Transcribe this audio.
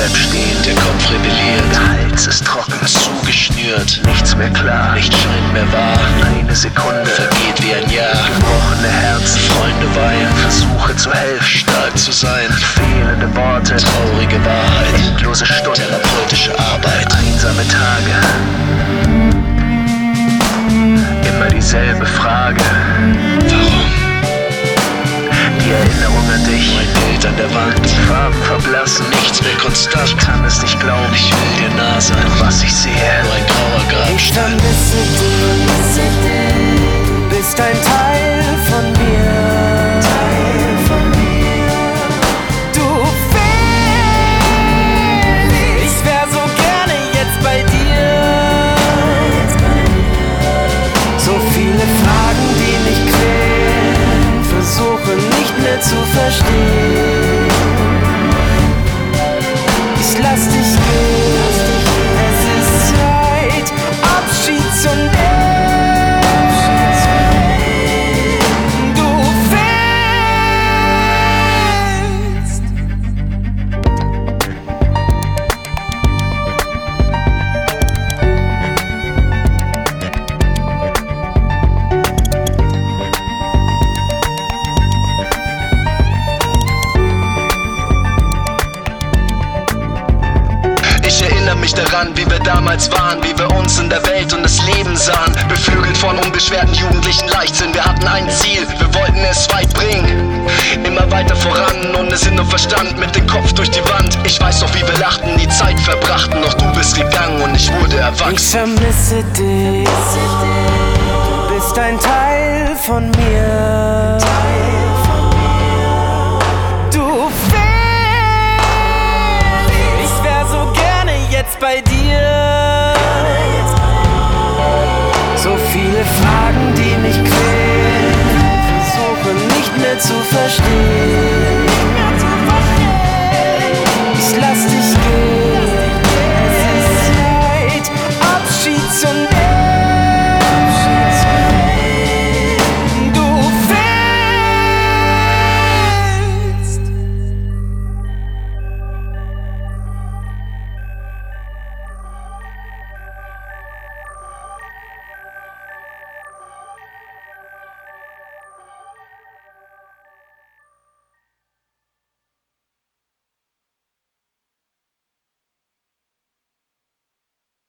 bleib stehen. Der Kopf rebelliert, Der Hals ist trocken, zugeschnürt, nichts mehr klar. nicht scheint mehr wahr. Eine Sekunde, Vergeht wie ein Jahr, gebrochene Herzen, Freunde weinen, Versuche zu helfen, stark zu sein. fehlende Worte, Traurige Wahrheit, endlose Stunden, therapeutische Arbeit. einsame Tage. Immer dieselbe Frage, Warum? Konstant. Ich kann es nicht glauben, Ich will dir nah sein, was ich sehe. nur ein grauer Ich Grabstein. vermisse dich, erinnere mich daran, wie wir damals waren, wie wir uns in der Welt und das Leben sahen. Beflügelt von unbeschwerten jugendlichen Leichtsinn. Wir hatten ein Ziel, wir wollten es weit bringen. Immer weiter voran, ohne Sinn und Verstand, mit dem Kopf durch die Wand. Ich weiß noch, wie wir lachten, die Zeit verbrachten. Doch du bist gegangen und ich wurde Ich erwachsen. vermisse dich, du bist ein Teil von mir. if I